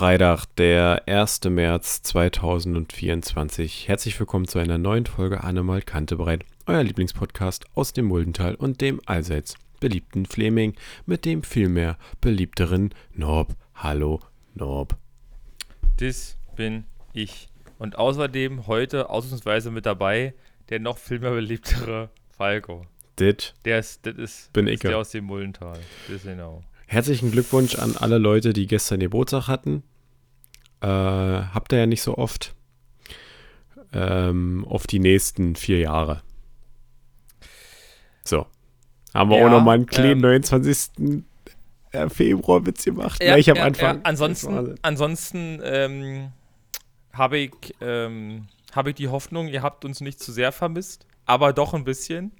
Freitag, der 1. März 2024. Herzlich willkommen zu einer neuen Folge Annemal Kantebreit, euer Lieblingspodcast aus dem Muldental und dem allseits beliebten Fleming mit dem vielmehr beliebteren Norb. Hallo, Norb. Das bin ich. Und außerdem heute ausnahmsweise mit dabei der noch viel mehr beliebtere Falco. Dit. Der ist, das ist, bin das ich. der aus dem Mullental. Das genau. Herzlichen Glückwunsch an alle Leute, die gestern Geburtstag hatten. Äh, habt ihr ja nicht so oft. Ähm, auf die nächsten vier Jahre. So. Haben wir Ja, auch nochmal einen kleinen ähm, 29. Februar-Witz gemacht. Gleich am Anfang. Ja, ansonsten ansonsten ähm, habe ich, ähm, habe ich die Hoffnung, ihr habt uns nicht zu sehr vermisst, aber doch ein bisschen.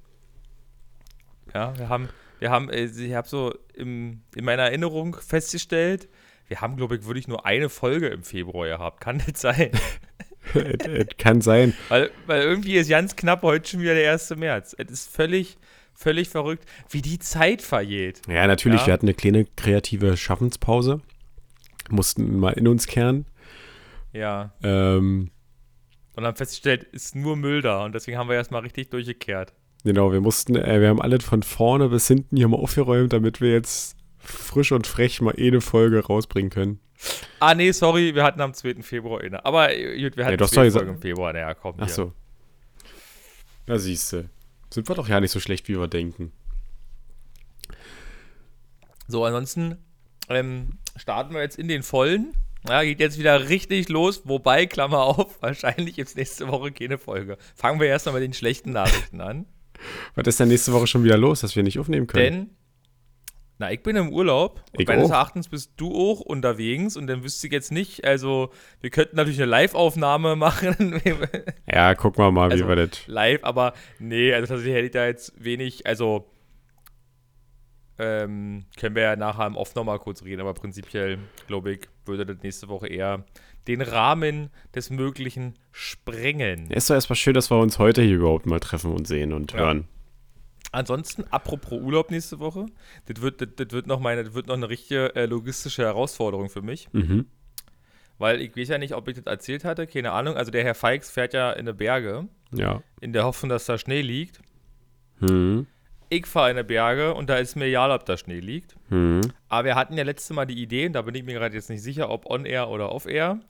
Ja, wir haben, wir haben, äh, ich habe so im, in meiner Erinnerung festgestellt, wir haben, glaube ich, wirklich nur eine Folge im Februar gehabt. Kann das sein? Es- es kann sein. Weil, weil irgendwie ist ganz knapp heute schon wieder der 1. März. Es ist völlig, völlig verrückt, wie die Zeit vergeht. Ja, natürlich. Ja. Wir hatten eine kleine kreative Schaffenspause. Mussten mal in uns kehren. Ja. Ähm, Und haben festgestellt, ist nur Müll da. Und deswegen haben wir erstmal richtig durchgekehrt. genau, wir mussten, äh, wir haben alles von vorne bis hinten hier mal aufgeräumt, damit wir jetzt frisch und frech mal eh eine Folge rausbringen können. Ah, nee, sorry, wir hatten am 2. Februar inne. Aber äh, gut, wir hatten du hast zwei Folgen im Februar. Naja, komm. Ach so. Na siehst du. Sind wir doch ja nicht so schlecht, wie wir denken. So, ansonsten ähm, starten wir jetzt in den Vollen. Ja, geht jetzt wieder richtig los. Wobei, Klammer auf, wahrscheinlich jetzt nächste Woche keine Folge. Fangen wir erstmal mit den schlechten Nachrichten an. Was ist denn nächste Woche schon wieder los, dass wir nicht aufnehmen können? Denn, na, ich bin im Urlaub. Und Ich meines. Erachtens bist du auch unterwegs. Und dann wüsste ich jetzt nicht, also, wir könnten natürlich eine Live-Aufnahme machen. ja, gucken wir mal, Also- wie wir das. live, aber nee, also tatsächlich hätte ich da jetzt wenig, also ähm, können wir ja nachher im Off nochmal kurz reden, aber prinzipiell, glaube ich, würde das nächste Woche eher den Rahmen des Möglichen sprengen. Ist doch erstmal schön, dass wir uns heute hier überhaupt mal treffen und sehen und Ja. hören. Ansonsten, apropos Urlaub nächste Woche, das wird, das, das wird, noch, meine, das wird noch eine richtige äh, logistische Herausforderung für mich, Mhm. weil ich weiß ja nicht, ob ich das erzählt hatte, keine Ahnung. Also der Herr Feix fährt ja in die Berge, Ja. in der Hoffnung, dass da Schnee liegt. Mhm. Ich fahre in die Berge und da ist mir egal, ob da Schnee liegt. Mhm. Aber wir hatten ja letztes Mal die Idee, und da bin ich mir gerade jetzt nicht sicher, ob on-air oder off-air,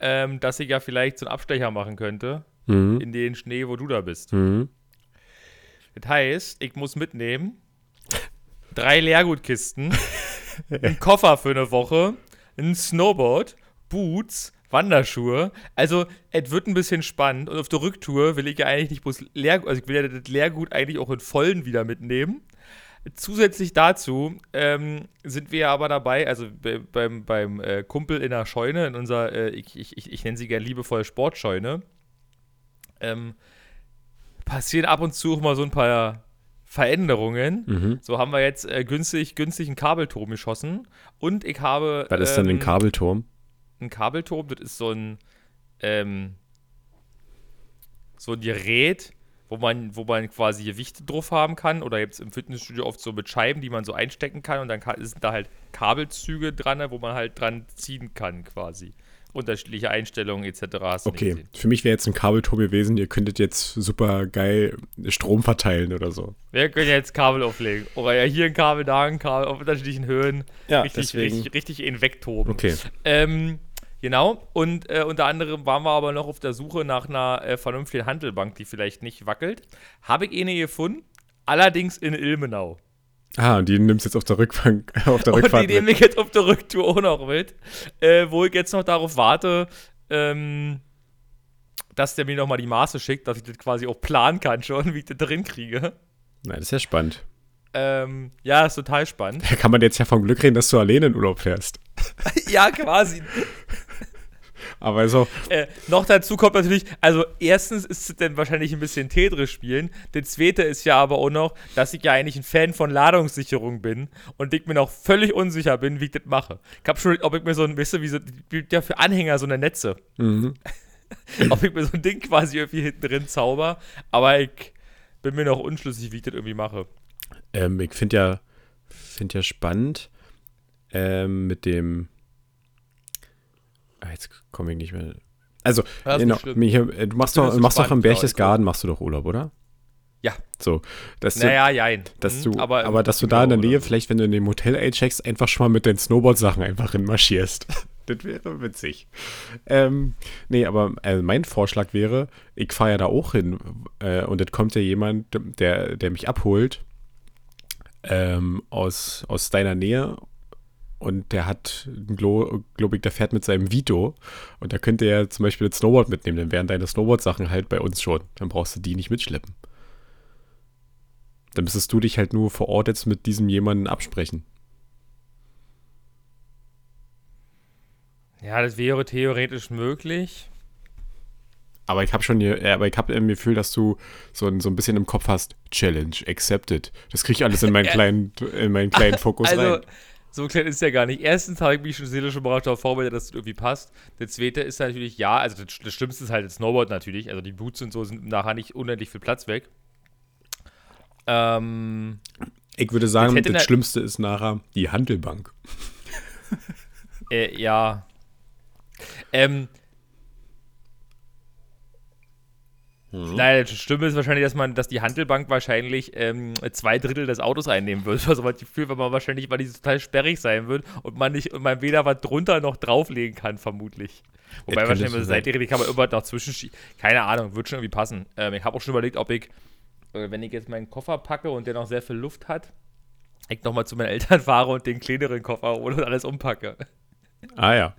ähm, dass ich ja vielleicht so einen Abstecher machen könnte Mhm. in den Schnee, wo du da bist. Mhm. Das heißt, ich muss mitnehmen drei Leergutkisten, einen Koffer für eine Woche, ein Snowboard, Boots, Wanderschuhe. Also, es wird ein bisschen spannend. Und auf der Rücktour will ich ja eigentlich nicht bloß Leergut, also ich will ja das Leergut eigentlich auch in vollen wieder mitnehmen. Zusätzlich dazu ähm, sind wir ja aber dabei, also be- beim, beim äh, Kumpel in der Scheune, in unserer, äh, ich, ich, ich, ich nenne sie gerne liebevoll Sportscheune, ähm, passieren ab und zu auch mal so ein paar Veränderungen. Mhm. So haben wir jetzt äh, günstig, günstig einen Kabelturm geschossen. Und ich habe. Was ist denn ein ähm, Kabelturm? Ein Kabelturm, das ist so ein. Ähm, so ein Gerät, wo man, wo man quasi Gewichte drauf haben kann. Oder jetzt im Fitnessstudio oft so mit Scheiben, die man so einstecken kann. Und dann kann, sind da halt Kabelzüge dran, wo man halt dran ziehen kann, quasi. Unterschiedliche Einstellungen etc. Hast Okay, gesehen. für mich wäre jetzt ein Kabelturm gewesen, ihr könntet jetzt super geil Strom verteilen oder so. Wir können ja jetzt Kabel auflegen. Oder ja, hier ein Kabel, da ein Kabel auf unterschiedlichen Höhen. Ja, richtig, deswegen- richtig, richtig in wegtoben. Okay. Ähm, genau. Und äh, unter anderem waren wir aber noch auf der Suche nach einer äh, vernünftigen Handelbank, die vielleicht nicht wackelt. Habe ich eine gefunden, allerdings in Ilmenau. Ah, und die nimmst jetzt auf der Rückbank, auf der Und die Rückfahrt nehme ich jetzt auf der Rücktour auch noch mit. Äh, wo ich jetzt noch darauf warte, ähm, dass der mir nochmal die Maße schickt, dass ich das quasi auch planen kann schon, wie ich das drin kriege. Na, das ist ja spannend. Ähm, ja, ist total spannend. Da kann man jetzt ja vom Glück reden, dass du alleine in Urlaub fährst. ja, quasi. Aber so. Äh, noch dazu kommt natürlich, also erstens ist es dann wahrscheinlich ein bisschen Tetris spielen. Der zweite ist ja aber auch noch, dass ich ja eigentlich ein Fan von Ladungssicherung bin und ich mir noch völlig unsicher bin, wie ich das mache. Ich hab schon, ob ich mir so ein, weißt du, wie so, ja für Anhänger so eine Netze. Mhm. ob ich mir so ein Ding quasi irgendwie hinten drin zauber, aber ich bin mir noch unschlüssig, wie ich das irgendwie mache. Ähm, ich finde ja, find ja spannend ähm, mit dem. Ah, jetzt komme ich nicht mehr. Also, genau, mich, äh, du machst doch, jetzt machst doch im Berchtesgaden, machst du doch Urlaub, oder? Ja. So, dass du, Naja, jein. dass Hm, du aber, aber, dass du da in der Nähe, vielleicht, wenn du in dem Hotel eincheckst, einfach schon mal mit deinen Snowboard-Sachen einfach hinmarschierst. das wäre witzig. Ähm, nee, aber äh, mein Vorschlag wäre, ich fahre ja da auch hin äh, und es kommt ja jemand, der, der mich abholt ähm, aus, aus deiner Nähe und der hat ein Glo Globig, der fährt mit seinem Vito und da könnte er zum Beispiel das Snowboard mitnehmen, dann wären deine Snowboard-Sachen halt bei uns schon. Dann brauchst du die nicht mitschleppen. Dann müsstest du dich halt nur vor Ort jetzt mit diesem jemanden absprechen. Ja, das wäre theoretisch möglich. Aber ich habe schon hier, äh, aber ich habe im Gefühl, dass du so ein, so ein bisschen im Kopf hast, Challenge, accepted. Das kriege ich alles in meinen kleinen, in meinen kleinen Fokus Also, rein. So klein ist der gar nicht. Erstens habe ich mich schon seelisch überrascht darauf vorbereitet, dass es irgendwie passt. Der zweite ist natürlich, ja, also das, das Schlimmste ist halt das Snowboard natürlich. Also die Boots und so sind nachher nicht unendlich viel Platz weg. Ähm, Ich würde sagen, das ne- Schlimmste ist nachher die Handelbank. äh, ja. Ähm. Nein, das Stimme ist wahrscheinlich, dass man, dass die Handelbank wahrscheinlich ähm, zwei Drittel des Autos einnehmen wird. Also was ich fühle, weil man wahrscheinlich, weil die total sperrig sein wird und man nicht und man weder was drunter noch drauflegen kann, vermutlich. Wobei könnte wahrscheinlich so Seite die kann man immer noch zwischenschieben. Keine Ahnung, wird schon irgendwie passen. Ähm, ich habe auch schon überlegt, ob ich, äh, wenn ich jetzt meinen Koffer packe und der noch sehr viel Luft hat, ich nochmal zu meinen Eltern fahre und den kleineren Koffer hole und alles umpacke. Ah ja.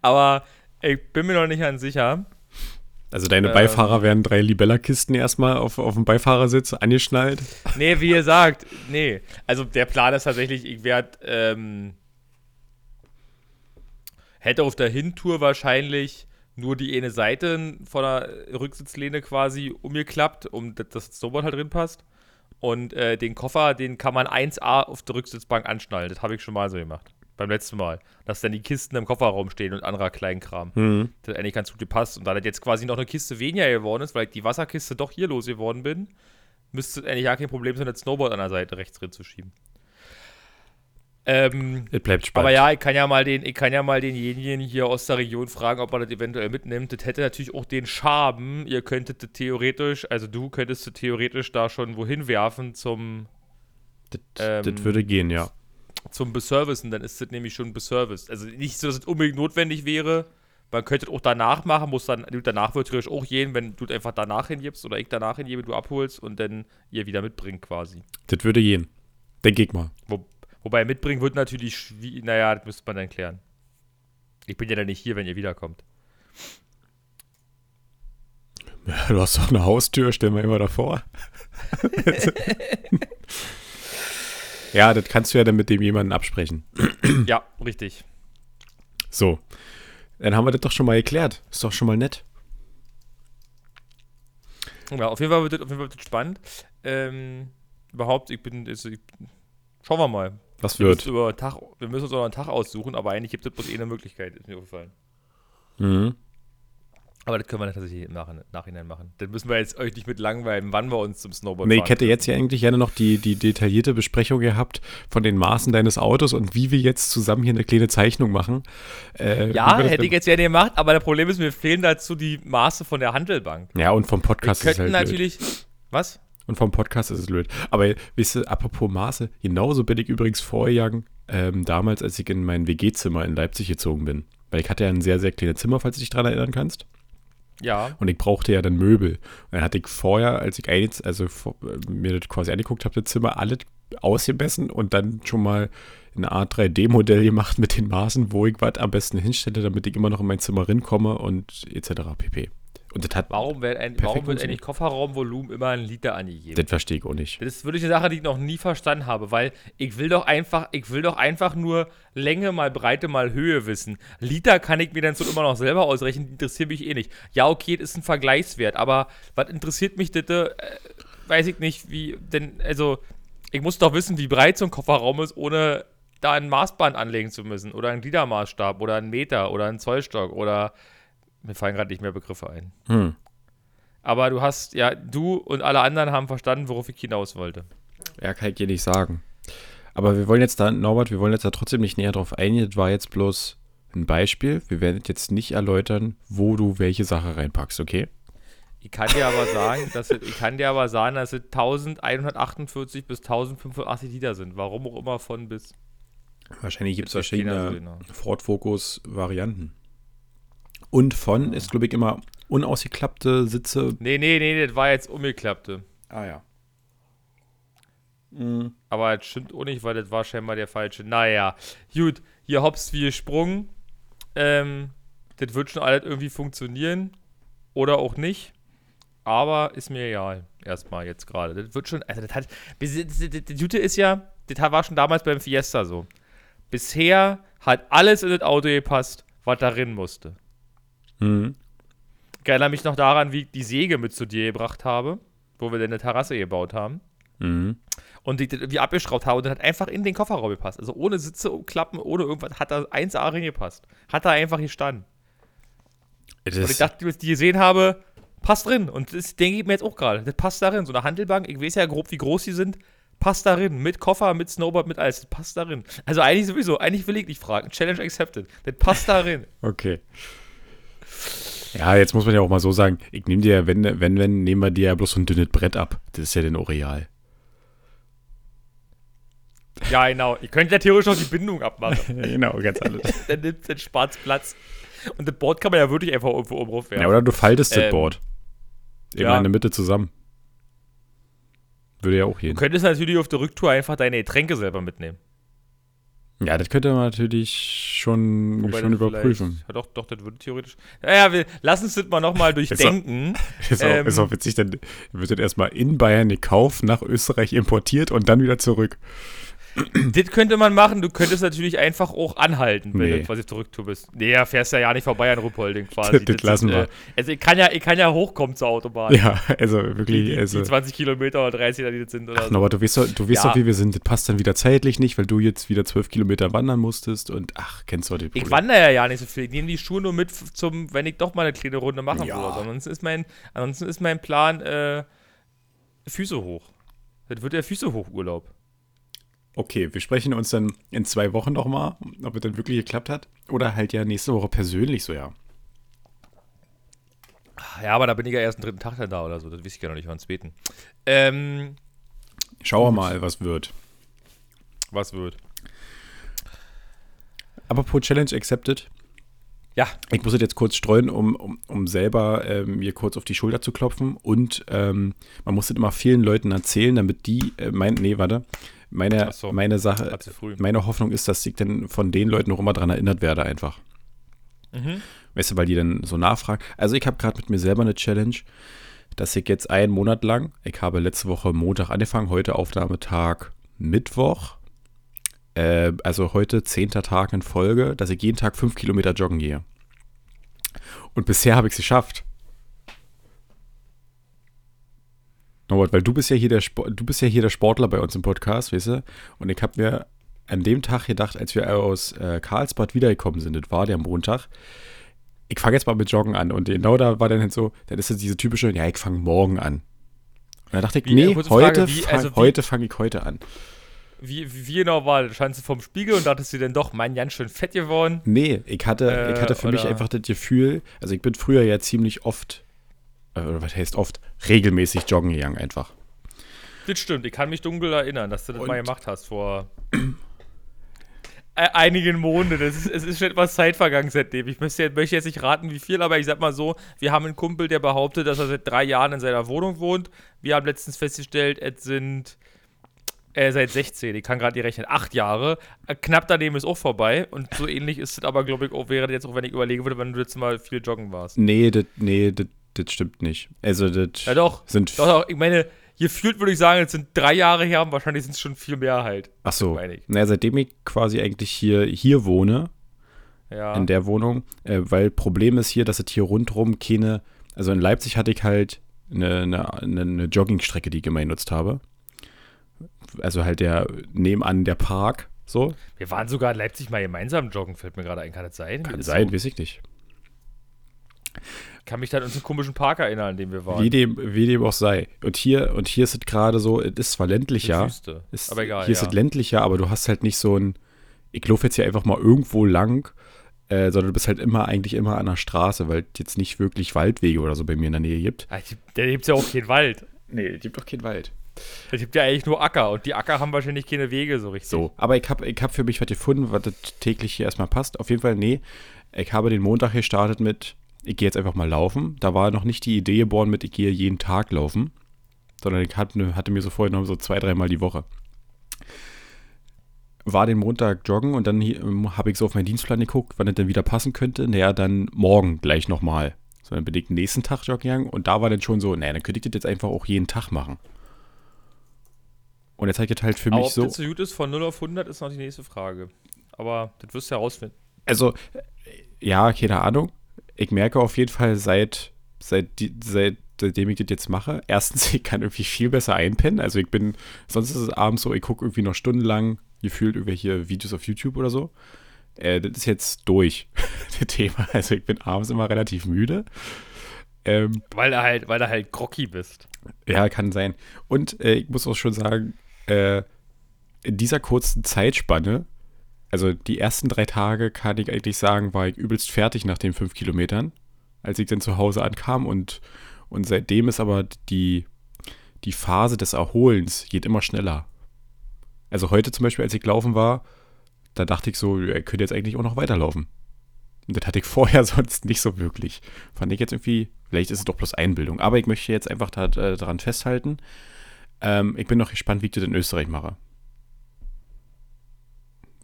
Aber ich bin mir noch nicht ganz sicher. Also deine Ähm. Beifahrer werden drei Libella-Kisten erstmal auf, auf dem Beifahrersitz angeschnallt. Nee, wie ihr sagt, nee. Also der Plan ist tatsächlich, ich werde, ähm, hätte auf der Hintour wahrscheinlich nur die eine Seite von der Rücksitzlehne quasi umgeklappt, um dass das Snowboard halt drin passt. Und äh, den Koffer, den kann man 1A auf der Rücksitzbank anschnallen. Das habe ich schon mal so gemacht. Beim letzten Mal. Dass dann die Kisten im Kofferraum stehen und anderer Kleinkram. Hm. Das hat eigentlich ganz gut gepasst. Und da das jetzt quasi noch eine Kiste weniger geworden ist, weil ich die Wasserkiste doch hier losgeworden bin, müsste es eigentlich ja kein Problem sein, das Snowboard an der Seite rechts drin zu schieben. Ähm, Es bleibt spannend. aber ja, ich kann ja mal den, ich kann ja mal denjenigen hier aus der Region fragen, ob er das eventuell mitnimmt. Das hätte natürlich auch den Schaben. Ihr könntet das theoretisch, also du könntest das theoretisch da schon wohin werfen zum, das, ähm, das würde gehen, ja. Zum Beservicen, dann ist das nämlich schon beserviced. Also nicht so, dass es unbedingt notwendig wäre. Man könnte es auch danach machen, muss dann, danach wird theoretisch auch gehen, wenn du es einfach danach hingibst oder ich danach hingebe, du abholst und dann ihr wieder mitbringt quasi. Das würde gehen. Denke ich mal. Wo, wobei mitbringen wird natürlich schwierig, naja, das müsste man dann klären. Ich bin ja dann nicht hier, wenn ihr wiederkommt. Ja, du hast doch eine Haustür, stell mal immer davor. ja, das kannst du ja dann mit dem jemanden absprechen. ja, richtig. So. Dann haben wir das doch schon mal geklärt. Ist doch schon mal nett. Ja, auf jeden Fall wird das, auf jeden Fall wird spannend. Ähm, überhaupt, ich bin, also ich, schauen wir mal. Was Wir wird? müssen, über einen Tag, wir müssen uns auch einen Tag aussuchen, aber eigentlich gibt es bloß eh eine Möglichkeit, ist mir aufgefallen. Mhm. Aber das können wir tatsächlich im Nach Nachhinein machen. Dann müssen wir jetzt euch nicht mit langweilen, wann wir uns zum Snowboard Nee, fahren. ich hätte jetzt ja eigentlich gerne noch die, die detaillierte Besprechung gehabt von den Maßen deines Autos und wie wir jetzt zusammen hier eine kleine Zeichnung machen. Äh, Ja, wir hätte ich jetzt gerne gemacht, aber das Problem ist, mir fehlen dazu die Maße von der Handelbank. Ja, und vom Wir Podcast ist es könnten halt blöd. natürlich. Was? Und vom Podcast ist es blöd. Aber wisst ihr, apropos Maße, genauso bin ich übrigens vorgegangen, ähm, damals, als ich in mein WG-Zimmer in Leipzig gezogen bin. Weil ich hatte ja ein sehr, sehr kleines Zimmer, falls du dich daran erinnern kannst. Ja. Und ich brauchte ja dann Möbel. Und dann hatte ich vorher, als ich ein, also vor, mir das quasi angeguckt habe, das Zimmer alles ausgemessen und dann schon mal eine Art 3D-Modell gemacht mit den Maßen, wo ich was am besten hinstelle, damit ich immer noch in mein Zimmer rinkomme und etc. pp. Und das hat, Warum wird, ein, warum wird eigentlich Kofferraumvolumen immer ein Liter angegeben? das verstehe ich auch nicht. Das ist wirklich eine Sache, die ich noch nie verstanden habe, weil ich will doch einfach, ich will doch einfach nur Länge mal Breite mal Höhe wissen. Liter kann ich mir dann so immer noch selber ausrechnen, die interessiert mich eh nicht. Ja, okay, das ist ein Vergleichswert, aber was interessiert mich das? Äh, weiß ich nicht, wie, denn, also, ich muss doch wissen, wie breit so ein Kofferraum ist, ohne da ein Maßband anlegen zu müssen. Oder einen Gliedermaßstab oder einen Meter oder einen Zollstock oder mir fallen gerade nicht mehr Begriffe ein. Hm. Aber du hast, ja, du und alle anderen haben verstanden, worauf ich hinaus wollte. Ja, kann ich dir nicht sagen. Aber wir wollen jetzt da, Norbert, wir wollen jetzt da trotzdem nicht näher drauf eingehen. Das war jetzt bloß ein Beispiel. Wir werden jetzt nicht erläutern, wo du welche Sache reinpackst, okay? Ich kann dir aber sagen, dass es, ich kann dir aber sagen, dass es 1148 bis 1085 Liter sind. Warum auch immer von bis. Wahrscheinlich gibt es verschiedene genau. Ford Focus-Varianten. Und von ist, glaube ich, immer unausgeklappte Sitze. Nee, nee, nee, das war jetzt umgeklappte. Ah ja. Aber das stimmt auch nicht, weil das war scheinbar der falsche. Naja, gut, hier hops wie gesprungen. Ähm, das wird schon alles irgendwie funktionieren. Oder auch nicht. Aber ist mir egal. Erstmal jetzt gerade. Das wird schon. Also, das hat. Das, Gute ist ja, das war schon damals beim Fiesta so. Bisher hat alles in das Auto gepasst, was darin musste. Mhm. Ich erinnere mich noch daran, wie ich die Säge mit zu dir gebracht habe, wo wir dann eine Terrasse gebaut haben. Mhm. Und die, die abgeschraubt habe und das hat einfach in den Kofferraum gepasst. Also ohne Sitze umklappen, ohne irgendwas, hat da 1A reingepasst. Hat da einfach gestanden. Das Und ich dachte, als ich die gesehen habe, passt drin. Und das denke ich mir jetzt auch gerade. Das passt darin. So eine Handelbank, ich weiß ja grob, wie groß die sind, passt darin. Mit Koffer, mit Snowboard, mit alles. Das passt darin. Also eigentlich sowieso, eigentlich will ich nicht fragen. Challenge accepted. Das passt darin. Okay. Ja, jetzt muss man ja auch mal so sagen, ich nehme dir, wenn, wenn, wenn, nehmen wir dir ja bloß so ein dünnes Brett ab. Das ist ja den Oreal. Ja, genau. Ihr könnt ja theoretisch noch die Bindung abmachen. genau, ganz alles. dann nimmt es Spaß Platz. Und das Board kann man ja wirklich einfach irgendwo oben werfen. Ja, oder du faltest das Ähm, Board. Immer ja. in der Mitte zusammen. Würde ja auch Du gehen. könntest natürlich auf der Rücktour einfach deine Getränke selber mitnehmen. Ja, das könnte man natürlich schon, Wobei schon überprüfen. Ja, doch, doch, das würde theoretisch. Naja, wir lassen uns das mal nochmal durchdenken. Ist, auch, Ähm, ist auch witzig, dann wird das erstmal in Bayern gekauft, nach Österreich importiert und dann wieder zurück. das könnte man machen. Du könntest natürlich einfach auch anhalten, wenn Nee. du quasi bist. Nee, ja, fährst ja ja nicht vorbei an Ruppolding quasi. Das lassen ist, wir. Äh, also ich kann, ja, ich kann ja hochkommen zur Autobahn. Ja, also wirklich. die, also, die 20 Kilometer oder 30, die das sind oder ach, so. aber du weißt, doch, du weißt Ja. doch, wie wir sind. Das passt dann wieder zeitlich nicht, weil du jetzt wieder zwölf Kilometer wandern musstest und ach, kennst du die Ich wandere ja ja nicht so viel. Ich nehme die Schuhe nur mit zum, wenn ich doch mal eine kleine Runde machen Ja. würde. Ansonsten ist mein, ansonsten ist mein Plan äh, Füße hoch. Das wird der Füße hoch Urlaub. Okay, wir sprechen uns dann in zwei Wochen nochmal, ob es dann wirklich geklappt hat. Oder halt ja nächste Woche persönlich so, ja. Ja, aber da bin ich ja erst den dritten Tag dann da oder so. Das weiß ich ja noch nicht, wann es beten. Ähm, Schauen wir mal, was wird. was wird? Aber pro Challenge accepted. Ja, Ich muss es jetzt kurz streuen, um, um, um selber ähm, mir kurz auf die Schulter zu klopfen. Und ähm, man muss es immer vielen Leuten erzählen, damit die, äh, mein, nee, warte, meine, so. meine Sache, meine Hoffnung ist, dass ich dann von den Leuten noch immer dran erinnert werde einfach. Mhm. Weißt du, weil die dann so nachfragen. Also ich habe gerade mit mir selber eine Challenge, dass ich jetzt einen Monat lang, ich habe letzte Woche Montag angefangen, heute Aufnahmetag Mittwoch, äh, also heute zehnter Tag in Folge, dass ich jeden Tag fünf Kilometer joggen gehe. Und bisher habe ich es geschafft. Norbert, weil du bist ja hier der Spo- du bist ja hier der Sportler bei uns im Podcast, weißt du? Und ich habe mir an dem Tag gedacht, als wir aus äh, Karlsbad wiedergekommen sind, das war der Montag, ich fange jetzt mal mit Joggen an. Und genau da war dann halt so, dann ist es diese typische, ja, ich fange morgen an. Und dann dachte ich, Wie, nee, äh, kurze heute, Frage, wie- also heute fange ich heute an. Wie, wie, genau war das? Standst du vorm Spiegel und dachtest du denn doch, mein ganz schön fett geworden? Nee, ich hatte, Äh, ich hatte für mich oder- einfach das Gefühl, also ich bin früher ja ziemlich oft, äh, oder was heißt oft, regelmäßig joggen gegangen einfach. Das stimmt, ich kann mich dunkel erinnern, dass du das Und- mal gemacht hast vor äh, einigen Monaten. Es ist, es ist schon etwas Zeit vergangen seitdem. Ich möchte, möchte jetzt nicht raten, wie viel, aber ich sag mal so: Wir haben einen Kumpel, der behauptet, dass er seit drei Jahren in seiner Wohnung wohnt. Wir haben letztens festgestellt, es sind äh, seit 16, ich kann gerade nicht rechnen, acht Jahre. Äh, knapp daneben ist auch vorbei. Und so ähnlich ist es aber, glaube ich, auch wäre jetzt auch, wenn ich überlegen würde, wenn du jetzt mal viel joggen warst. Nee, das nee, das- das stimmt nicht. Also, das Ja doch, sind. doch, doch, ich meine, gefühlt würde ich sagen, es sind drei Jahre her, und wahrscheinlich sind es schon viel mehr halt. Ach so. meine ich. Naja, seitdem ich quasi eigentlich hier, hier wohne, Ja. in der Wohnung, äh, weil Problem ist hier, dass es hier rundrum keine. Also in Leipzig hatte ich halt eine, eine, eine, Joggingstrecke, die ich immer genutzt habe. Also halt der nebenan der Park, so. Wir waren sogar in Leipzig mal gemeinsam joggen, fällt mir gerade ein. Kann das sein? Kann Ist sein, So, weiß ich nicht. Kann mich dann an unseren komischen Park erinnern, an dem wir waren. Wie dem, wie dem auch sei. Und hier, und hier ist es gerade so, es ist zwar ländlich, Eine ja. Wüste. Ist, Aber egal, Hier ist ja. es ländlicher, aber du hast halt nicht so ein, ich laufe jetzt hier einfach mal irgendwo lang, äh, sondern du bist halt immer, eigentlich immer an der Straße, weil es jetzt nicht wirklich Waldwege oder so bei mir in der Nähe gibt. Ah, Da gibt es ja auch keinen Wald. Nee, es gibt doch keinen Wald. Es gibt ja eigentlich nur Acker und die Acker haben wahrscheinlich keine Wege so richtig. So, aber ich habe ich hab für mich was gefunden, was das täglich hier erstmal passt. Auf jeden Fall, nee, ich habe den Montag gestartet mit, ich gehe jetzt einfach mal laufen. Da war noch nicht die Idee geboren mit, ich gehe jeden Tag laufen, sondern ich hatte, hatte mir so vorgenommen, so zwei, dreimal die Woche. War den Montag joggen und dann ähm, habe ich so auf meinen Dienstplan geguckt, wann es denn wieder passen könnte. Naja, dann morgen gleich nochmal. So, dann bin ich den nächsten Tag joggen gegangen und da war dann schon so, naja, dann könnte ich das jetzt einfach auch jeden Tag machen. Und jetzt habe ich das halt für Aber mich ob so. das so gut ist von 0 auf 100 ist noch die nächste Frage. Aber das wirst du herausfinden. Also, ja, keine Ahnung. Ich merke auf jeden Fall seit, seit, seit seitdem ich das jetzt mache, erstens, ich kann irgendwie viel besser einpennen. Also ich bin, sonst ist es abends so, ich gucke irgendwie noch stundenlang gefühlt irgendwelche Videos auf YouTube oder so. Äh, das ist jetzt durch, das Thema. Also ich bin abends immer relativ müde. Ähm, Weil du halt, weil du halt groggy bist. ja, kann sein. Und äh, ich muss auch schon sagen, äh, in dieser kurzen Zeitspanne, also die ersten drei Tage, kann ich eigentlich sagen, war ich übelst fertig nach den fünf Kilometern, als ich dann zu Hause ankam. Und, und seitdem ist aber die, die Phase des Erholens geht immer schneller. Also heute zum Beispiel, als ich laufen war, da dachte ich so, ich könnte jetzt eigentlich auch noch weiterlaufen. Und das hatte ich vorher sonst nicht so wirklich. Fand ich jetzt irgendwie, vielleicht ist es doch bloß Einbildung. Aber ich möchte jetzt einfach äh, daran festhalten. Ähm, ich bin noch gespannt, wie ich das in Österreich mache.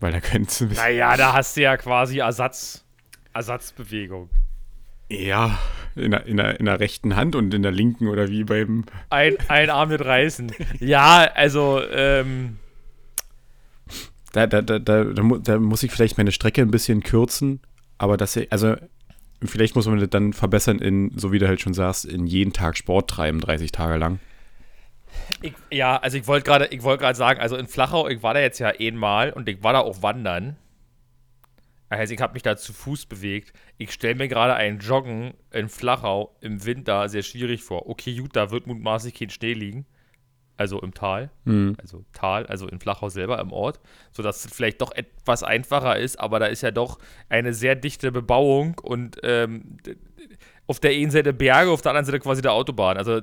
Weil da könnte es ein bisschen. Naja, da hast du ja quasi Ersatz, Ersatzbewegung. Ja, in der, in, der, in der rechten Hand und in der linken oder wie beim. Ein, ein Arm mit reißen. Ja, also, ähm, Da, da, da, da, da muss ich vielleicht meine Strecke ein bisschen kürzen. Aber das, also, vielleicht muss man das dann verbessern in, so wie du halt schon sagst, in jeden Tag Sport treiben, 30 Tage lang. Ich, ja, also ich wollte gerade, ich wollte gerade sagen, also in Flachau, ich war da jetzt ja einmal und ich war da auch wandern. Heißt, ich habe mich da zu Fuß bewegt. Ich stelle mir gerade ein Joggen in Flachau im Winter sehr schwierig vor. Okay, gut, da wird mutmaßlich kein Schnee liegen. Also im Tal. Hm. Also Tal, also in Flachau selber im Ort. Sodass es vielleicht doch etwas einfacher ist, aber da ist ja doch eine sehr dichte Bebauung und ähm, auf der einen Seite Berge, auf der anderen Seite quasi der Autobahn. Also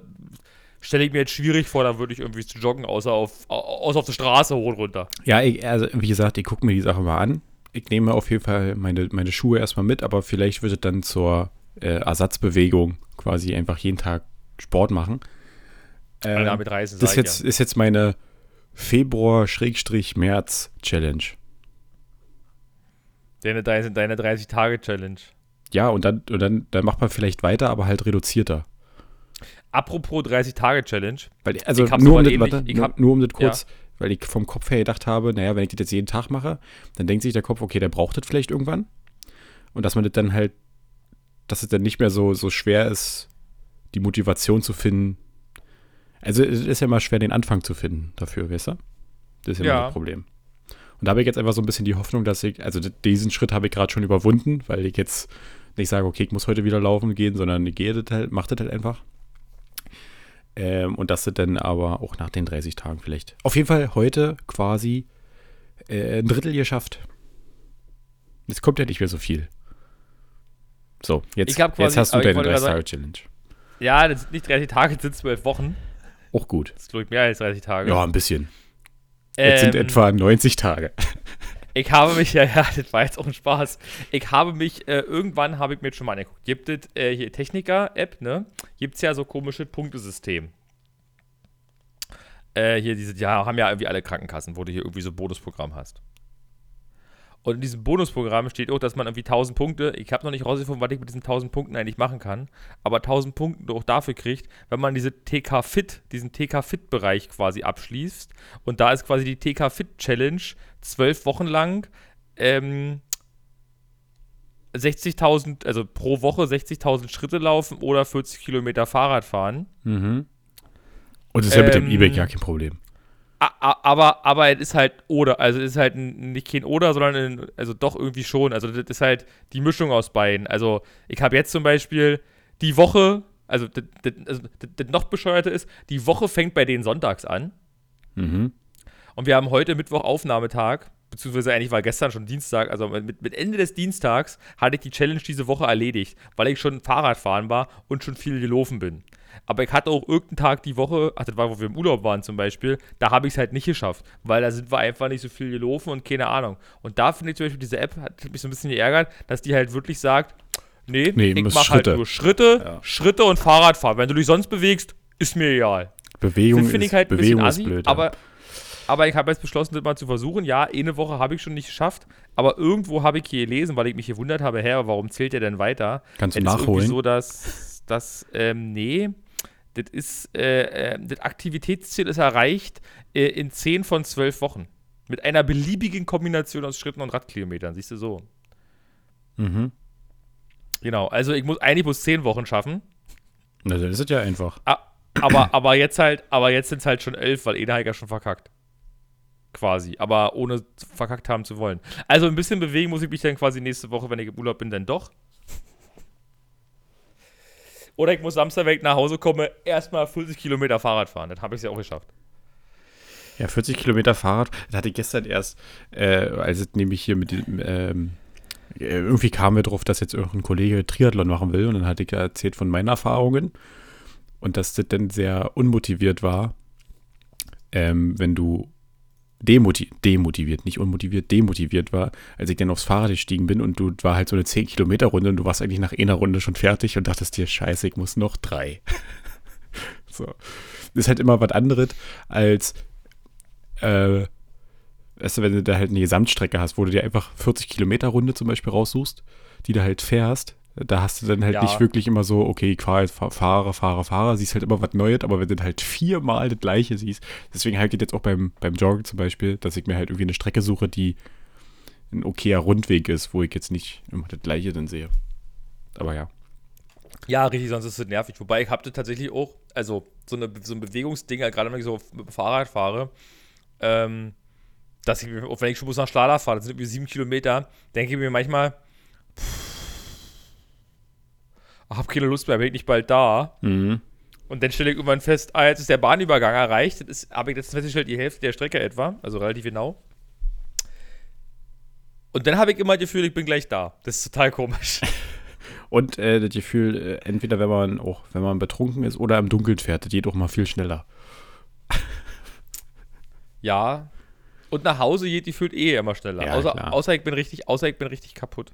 stelle ich mir jetzt schwierig vor, da würde ich irgendwie zu joggen, außer auf, au- außer auf der Straße hoch und runter. Ja, ich, also wie gesagt, ich gucke mir die Sache mal an. Ich nehme auf jeden Fall meine, meine Schuhe erstmal mit, aber vielleicht wird es dann zur äh, Ersatzbewegung quasi einfach jeden Tag Sport machen. Ähm, damit reisen, das jetzt, ist jetzt meine Februar-März-Challenge. Deine, deine 30-Tage-Challenge. Ja, und dann, und dann, dann macht man vielleicht weiter, aber halt reduzierter. Apropos 30-Tage-Challenge. Weil, also nur um, das, ähnlich- warte, nur, hab- nur um das kurz, weil ich vom Kopf her gedacht habe, naja, wenn ich das jetzt jeden Tag mache, dann denkt sich der Kopf, okay, der braucht das vielleicht irgendwann. Und dass man das dann halt, dass es dann nicht mehr so, so schwer ist, die Motivation zu finden. Also es ist ja mal schwer, den Anfang zu finden dafür, weißt du? Das ist ja, Ja. immer das Problem. Und da habe ich jetzt einfach so ein bisschen die Hoffnung, dass ich, also diesen Schritt habe ich gerade schon überwunden, weil ich jetzt nicht sage, okay, ich muss heute wieder laufen gehen, sondern ich gehe das halt, mach das halt einfach. Ähm, und das sind dann aber auch nach den 30 Tagen vielleicht. Auf jeden Fall heute quasi äh, ein Drittel geschafft. Jetzt kommt ja nicht mehr so viel. So, jetzt, quasi- jetzt hast du deine wollte gerade 30-Tage-Challenge. Ja, das sind nicht 30 Tage, das sind 12 Wochen. Auch gut. Das ist, glaube ich, mehr als 30 Tage. Ja, ein bisschen. Jetzt sind Ähm, etwa 90 Tage. Ich habe mich, ja, ja, das war jetzt auch ein Spaß. Ich habe mich, äh, irgendwann habe ich mir schon mal angeguckt. Gibt es äh, hier Techniker-App, ne? Gibt es ja so komische Punktesystem. Äh, hier diese, ja, haben ja irgendwie alle Krankenkassen, wo du hier irgendwie so ein Bonusprogramm hast. Und in diesem Bonusprogramm steht auch, dass man irgendwie 1000 Punkte, ich habe noch nicht rausgefunden, was ich mit diesen 1000 Punkten eigentlich machen kann, aber 1000 Punkte auch dafür kriegt, wenn man diese TK-Fit, diesen TK-Fit-Bereich quasi abschließt. Und da ist quasi die TK-Fit-Challenge zwölf Wochen lang ähm, 60.000, also pro Woche 60.000 Schritte laufen oder 40 Kilometer Fahrrad fahren. Mhm. Und das ist ja mit dem Ähm, E-Bike ja kein Problem. Aber, aber es ist halt oder, also es ist halt nicht kein oder, sondern ein, also doch irgendwie schon. Also das ist halt die Mischung aus beiden. Also ich habe jetzt zum Beispiel die Woche, also das, das, also das, das noch bescheuerte ist, die Woche fängt bei denen sonntags an Mhm. Und wir haben heute Mittwoch Aufnahmetag, beziehungsweise eigentlich war gestern schon Dienstag, also mit, mit Ende des Dienstags hatte ich die Challenge diese Woche erledigt, weil ich schon Fahrradfahren war und schon viel gelaufen bin. Aber ich hatte auch irgendeinen Tag die Woche, ach, das war, wo wir im Urlaub waren zum Beispiel, da habe ich es halt nicht geschafft, weil da sind wir einfach nicht so viel gelaufen und keine Ahnung. Und da finde ich zum Beispiel, diese App hat mich so ein bisschen geärgert, dass die halt wirklich sagt, nee, Nee, ich mache halt nur Schritte, Ja. Schritte und Fahrradfahren. Wenn du dich sonst bewegst, ist mir egal. Bewegung, ist, ich halt ein Bewegung bisschen ist assi, blöd. ja. Aber, ich habe jetzt beschlossen, das mal zu versuchen. Ja, eine Woche habe ich schon nicht geschafft, aber irgendwo habe ich hier gelesen, weil ich mich gewundert habe, Herr, warum zählt der denn weiter? Kannst du ist irgendwie nachholen? so, dass, dass ähm, nee, das ist, äh, äh, das Aktivitätsziel ist erreicht äh, in 10 von 12 Wochen. Mit einer beliebigen Kombination aus Schritten und Radkilometern, siehst du so. Mhm. Genau, also ich muss eigentlich bloß 10 Wochen schaffen. Na, dann ist es ja einfach. Ah, aber, aber jetzt halt, aber jetzt sind es halt schon elf, weil Eda hat ja schon verkackt. Quasi. Aber ohne verkackt haben zu wollen. Also ein bisschen bewegen muss ich mich dann quasi nächste Woche, wenn ich im Urlaub bin, dann doch. Oder ich muss Samstag, wenn ich nach Hause komme, erstmal 50 Kilometer Fahrrad fahren. Dann habe ich es ja auch geschafft. Ja, 40 Kilometer Fahrrad. Das hatte ich gestern erst, äh, als es nämlich hier mit dem, ähm, äh, irgendwie kamen wir drauf, dass jetzt irgendein Kollege Triathlon machen will und dann hatte ich erzählt von meinen Erfahrungen und dass das dann sehr unmotiviert war, ähm, wenn du demoti demotiviert, nicht unmotiviert, demotiviert war, als ich dann aufs Fahrrad gestiegen bin und du war halt so eine 10 Kilometer Runde und du warst eigentlich nach einer Runde schon fertig und dachtest dir, scheiße, ich muss noch drei. so. Das ist halt immer was anderes als äh, weißt du, wenn du da halt eine Gesamtstrecke hast, wo du dir einfach 40 Kilometer Runde zum Beispiel raussuchst, die du halt fährst, da hast du dann halt Ja. nicht wirklich immer so, okay, ich fahre fahre, fahre, fahre, siehst halt immer was Neues, aber wenn du halt viermal das Gleiche siehst, deswegen halt geht jetzt auch beim, beim Joggen zum Beispiel, dass ich mir halt irgendwie eine Strecke suche, die ein okayer Rundweg ist, wo ich jetzt nicht immer das Gleiche dann sehe. Aber ja. Ja, richtig, sonst ist es nervig. Wobei ich habe tatsächlich auch, also so, eine, so ein Bewegungsding, gerade wenn ich so mit dem Fahrrad fahre, ähm, dass ich, auch wenn ich schon bloß nach Schlala fahre, das sind irgendwie sieben Kilometer, denke ich mir manchmal, pff, hab keine Lust mehr, bin ich nicht bald da. Mhm. Und dann stelle ich irgendwann fest, ah, jetzt ist der Bahnübergang erreicht. Das ist, habe ich jetzt festgestellt, die Hälfte der Strecke etwa, also relativ genau. Und dann habe ich immer das Gefühl, ich bin gleich da. Das ist total komisch. Und äh, das Gefühl, äh, entweder wenn man auch, wenn man betrunken ist oder im Dunkeln fährt, das geht auch mal viel schneller. Ja. Und nach Hause geht die fühlt eh immer schneller. Ja, außer, außer ich bin richtig, außer ich bin richtig kaputt.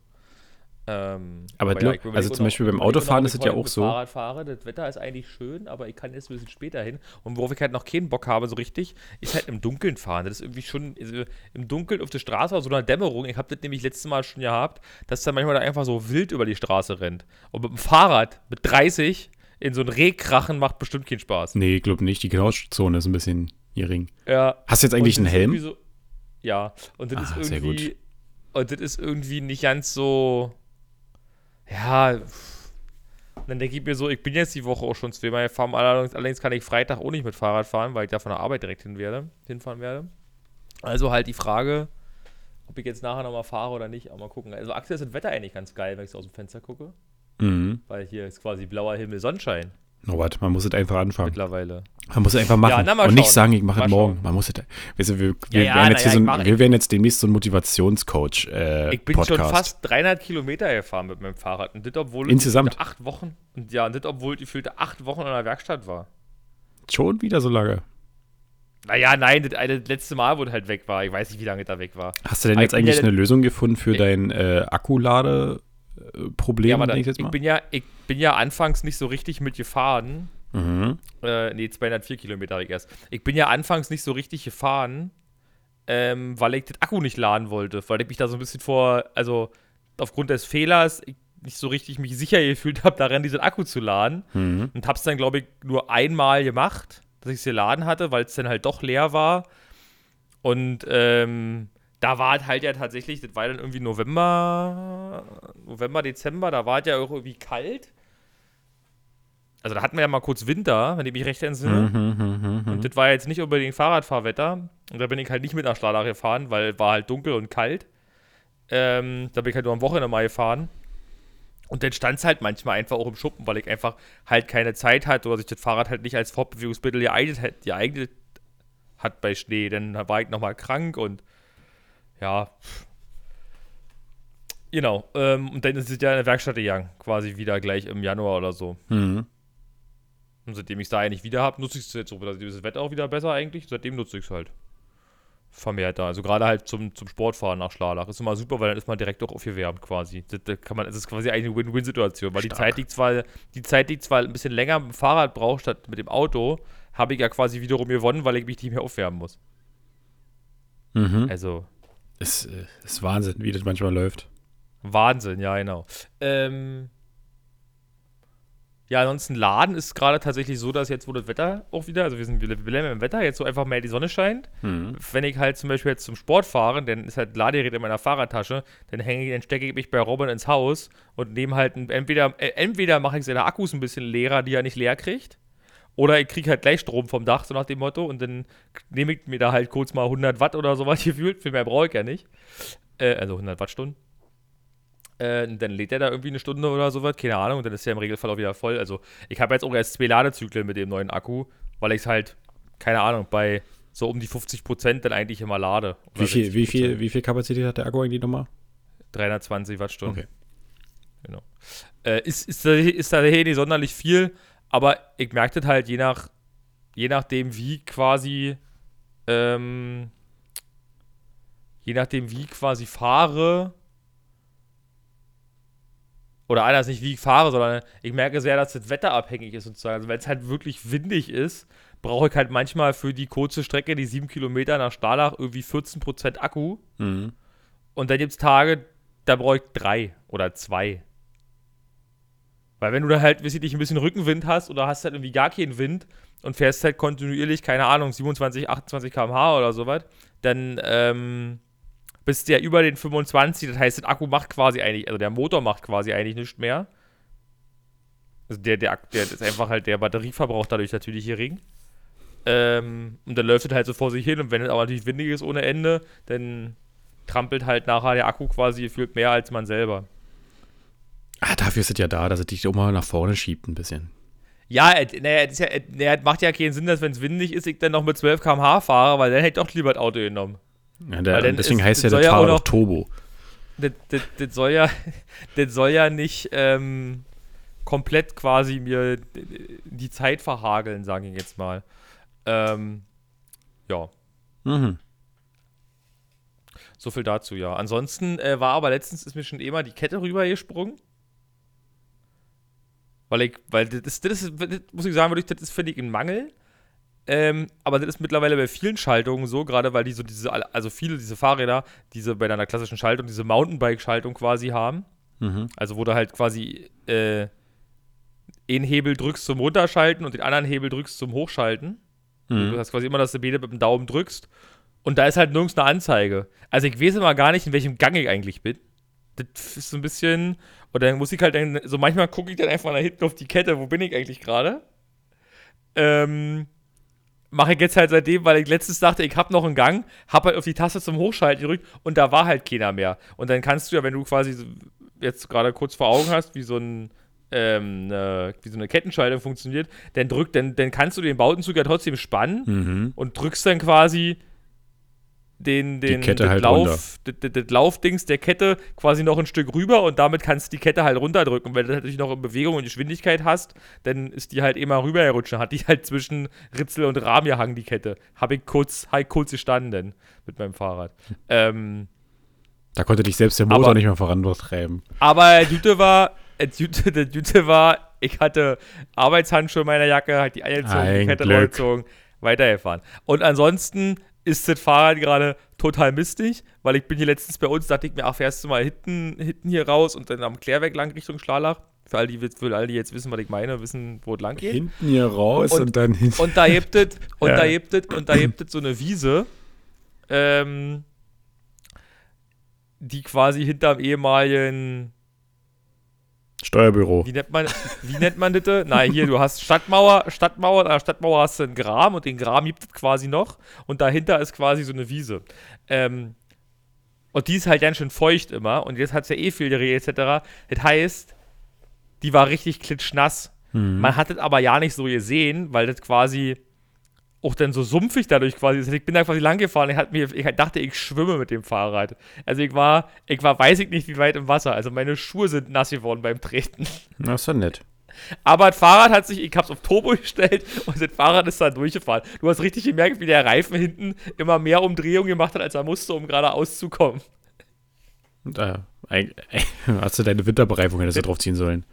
Ähm, Aber ja, ich überleg also zum Beispiel beim Autofahren ist es ja auch so. Fahrrad fahre. Das Wetter ist eigentlich schön, aber ich kann jetzt ein bisschen später hin. Und worauf ich halt noch keinen Bock habe, so richtig, ist halt im Dunkeln fahren. Das ist irgendwie schon also im Dunkeln auf der Straße, aus so einer Dämmerung. Ich habe das nämlich letztes Mal schon gehabt, dass dann manchmal da einfach so wild über die Straße rennt. Und mit dem Fahrrad mit 30 in so ein Reh krachen macht bestimmt keinen Spaß. Nee, ich glaube nicht. Die Knautschzone ist ein bisschen gering. Ja. Hast du jetzt eigentlich einen Helm? So, ja, und das Ah, ist irgendwie. Und das ist irgendwie nicht ganz so. Ja. Und dann denke ich mir so, ich bin jetzt die Woche auch schon zweimal gefahren, allerdings, allerdings kann ich Freitag auch nicht mit Fahrrad fahren, weil ich da von der Arbeit direkt hin werde, hinfahren werde. Also halt die Frage, ob ich jetzt nachher nochmal fahre oder nicht, aber mal gucken. Also aktuell ist das Wetter eigentlich ganz geil, wenn ich so aus dem Fenster gucke, Mhm. weil hier ist quasi blauer Himmel, Sonnenschein Robert, man muss es einfach anfangen. mittlerweile. Man muss es einfach machen. Ja, und nicht sagen, ich mache es morgen. schauen. Man muss es. Weißt du, wir, wir, ja, werden jetzt na hier ja, so ich ein, mach- wir werden jetzt demnächst so ein Motivationscoach äh, Ich bin Podcast. schon fast 300 Kilometer gefahren mit meinem Fahrrad. Und das, obwohl Insgesamt? ich acht Wochen. Und ja, und das, obwohl ich gefühlte acht Wochen in der Werkstatt war. Schon wieder so lange. Naja, nein, das das letzte Mal, wo das halt weg war. Ich weiß nicht, wie lange das da weg war. Hast du denn jetzt eigentlich eine Lösung gefunden für Ich- dein äh, Akkulade-Problem? Ja, aber da, ich, ich bin ja, ich bin ja anfangs nicht so richtig mit gefahren. Mhm. Äh, nee, 204 Kilometer habe ich erst. Ich bin ja anfangs nicht so richtig gefahren, ähm, weil ich das Akku nicht laden wollte, weil ich mich da so ein bisschen vor, also aufgrund des Fehlers, ich nicht so richtig mich sicher gefühlt habe, daran diesen Akku zu laden. Mhm. Und habe es dann, glaube ich, nur einmal gemacht, dass ich es geladen hatte, weil es dann halt doch leer war. Und ähm, da war es halt ja tatsächlich, das war dann irgendwie November, November, Dezember, da war es ja auch irgendwie kalt. Also da hatten wir ja mal kurz Winter, wenn ich mich recht entsinne. Mhm, mhm, mhm. Und das war jetzt nicht unbedingt Fahrradfahrwetter. Und da bin ich halt nicht mit nach Schladach gefahren, weil es war halt dunkel und kalt. Ähm, da bin ich halt nur am Wochenende mal gefahren. Und dann stand es halt manchmal einfach auch im Schuppen, weil ich einfach halt keine Zeit hatte oder sich das Fahrrad halt nicht als Fortbewegungsmittel geeignet, hat- geeignet hat bei Schnee. Dann war ich nochmal krank und ja. Genau. Ähm, und dann ist es ja in der Werkstatt gegangen, quasi wieder gleich im Januar oder so. Mhm. Und seitdem ich es da eigentlich wieder habe, nutze ich es jetzt so. Seitdem ist das Wetter auch wieder besser eigentlich. Seitdem nutze ich es halt. Vermehrt da. Also gerade halt zum, zum Sportfahren nach Schladach. Ist immer super, weil dann ist man direkt auch aufgewärmt quasi. Das, das kann man, es ist quasi eine Win-Win-Situation. Weil die. Zeit liegt zwar, die Zeit liegt zwar ein bisschen länger mit dem Fahrrad braucht statt mit dem Auto, habe ich ja quasi wiederum gewonnen, weil ich mich nicht mehr aufwärmen muss. Mhm. Also, Es äh, ist Wahnsinn, wie das manchmal läuft. Wahnsinn, ja, genau. Ähm, ja, ansonsten Laden ist gerade tatsächlich so, dass jetzt, wo das Wetter auch wieder, also wir sind wir bleiben im Wetter, jetzt so einfach mehr die Sonne scheint. Mhm. Wenn ich halt zum Beispiel jetzt zum Sport fahre, dann ist halt Ladegerät in meiner Fahrradtasche, dann hänge ich, dann stecke ich mich bei Robin ins Haus und nehme halt ein, entweder, äh, entweder mache ich seine Akkus ein bisschen leerer, die er nicht leer kriegt, oder ich kriege halt gleich Strom vom Dach, so nach dem Motto, und dann nehme ich mir da halt kurz mal 100 Watt oder sowas gefühlt, viel mehr brauche ich ja nicht. Äh, also 100 Wattstunden. Äh, und dann lädt er da irgendwie eine Stunde oder sowas, keine Ahnung, und dann ist er im Regelfall auch wieder voll. Also ich habe jetzt auch erst zwei Ladezyklen mit dem neuen Akku, weil ich es halt, keine Ahnung, bei so um die 50 Prozent dann eigentlich immer lade. Wie viel, wie 60%. viel, wie viel Kapazität hat der Akku eigentlich nochmal? 320 Wattstunden. Okay. Genau. Äh, ist, ist, da, ist da nicht sonderlich viel, aber ich merke das halt je nach, je nachdem, wie quasi, ähm, je nachdem, wie ich quasi fahre, oder anders nicht, wie ich fahre, sondern ich merke sehr, dass das Wetter abhängig ist sozusagen. Also wenn es halt wirklich windig ist, brauche ich halt manchmal für die kurze Strecke, die sieben Kilometer nach Starlach, irgendwie 14% Akku. Mhm. Und dann gibt es Tage, da brauche ich drei oder zwei. Weil wenn du da halt, weiß ich nicht, ein bisschen Rückenwind hast oder hast halt irgendwie gar keinen Wind und fährst halt kontinuierlich, keine Ahnung, 27, 28 km/h oder sowas, dann ähm, bist du ja über den 25. Das heißt, der Akku macht quasi eigentlich, also der Motor macht quasi eigentlich nichts mehr. Also der, der, der ist einfach halt der Batterieverbrauch dadurch natürlich gering. Ähm, und dann läuft es halt so vor sich hin und wenn es aber natürlich windig ist ohne Ende, dann trampelt halt nachher der Akku quasi gefühlt mehr als man selber. Ah, dafür ist es ja da, dass es dich auch mal nach vorne schiebt ein bisschen. Ja, äh, naja, es ja, äh, es macht ja keinen Sinn, dass wenn es windig ist, ich dann noch mit 12 km/h fahre, weil dann hätte ich doch lieber das Auto genommen. Ja, der, deswegen ist- heißt ja der ja auch Fahrrad noch- auch Turbo. Das, das, das, soll, ja, das soll ja nicht ähm, komplett quasi mir die Zeit verhageln, sage ich jetzt mal. Ähm, ja, Mhm. so viel dazu, ja. Ansonsten äh, war aber letztens ist mir schon eh mal die Kette rübergesprungen. Weil ich, weil das, ist- das, ist, das muss ich sagen, das finde ich, ein Mangel. Ähm, aber das ist mittlerweile bei vielen Schaltungen so, gerade weil die so diese, also viele diese Fahrräder, diese bei einer klassischen Schaltung, diese Mountainbike-Schaltung quasi haben. Mhm. Also wo du halt quasi äh, einen Hebel drückst zum Runterschalten und den anderen Hebel drückst zum Hochschalten. Du Mhm. hast quasi immer, dass du beide mit dem Daumen drückst. Und da ist halt nirgends eine Anzeige. Also ich weiß immer gar nicht, in welchem Gang ich eigentlich bin. Das ist so ein bisschen. Und dann muss ich halt dann, so manchmal gucke ich dann einfach nach hinten auf die Kette, wo bin ich eigentlich gerade? Ähm, mache ich jetzt halt seitdem, weil ich letztens dachte, ich habe noch einen Gang, habe halt auf die Taste zum Hochschalten gedrückt und da war halt keiner mehr. Und dann kannst du ja, wenn du quasi jetzt gerade kurz vor Augen hast, wie so ein ähm, ne, wie so eine Kettenschaltung funktioniert, dann drück, dann, dann kannst du den Bautenzug ja trotzdem spannen Mhm. und drückst dann quasi den, den Kette das halt Lauf, das, das, Laufdings der Kette quasi noch ein Stück rüber und damit kannst du die Kette halt runterdrücken. Und wenn du natürlich noch in Bewegung und Geschwindigkeit hast, dann ist die halt immer rübergerutscht. Dann hat die halt zwischen Ritzel und Rahmen gehangen, die Kette. Habe ich kurz, hab ich kurz gestanden mit meinem Fahrrad. ähm, Da konnte dich selbst der Motor Aber- nicht mehr vorantreiben. aber Gute war, Gute war, ich hatte Arbeitshandschuhe in meiner Jacke, halt die eingezogen, die Kette rausgezogen, weitergefahren. Und ansonsten ist das Fahrrad gerade total mistig, weil ich bin hier letztens bei uns, dachte ich mir, ach, fährst du mal hinten, hinten hier raus und dann am Klärwerk lang Richtung Schlalach. Für all, die, für all die jetzt wissen, was ich meine, wissen, wo es lang geht. Hinten hier raus und, und dann hinten. Und da hebt es, und ja. da hebt es, und da hebt es so eine Wiese, ähm, die quasi hinterm ehemaligen Steuerbüro. Wie nennt man, wie nennt man das? Nein, hier, du hast Stadtmauer, Stadtmauer, an der Stadtmauer hast du einen Graben und den Graben gibt es quasi noch und dahinter ist quasi so eine Wiese. Ähm, und die ist halt ganz schön feucht immer und jetzt hat es ja eh viel Reh etc. Das heißt, die war richtig klitschnass. Mhm. Man hat es aber ja nicht so gesehen, weil das quasi auch dann so sumpfig dadurch quasi. Ich bin da quasi lang gefahren. Ich, mir, ich dachte, ich schwimme mit dem Fahrrad. Also ich war, ich war, weiß ich nicht, wie weit im Wasser. Also meine Schuhe sind nass geworden beim Treten. Na, ist doch nett. Aber das Fahrrad hat sich, ich hab's auf Turbo gestellt und das Fahrrad ist da durchgefahren. Du hast richtig gemerkt, wie der Reifen hinten immer mehr Umdrehungen gemacht hat, als er musste, um gerade auszukommen. Da, äh, hast du deine Winterbereifung hättest du draufziehen sollen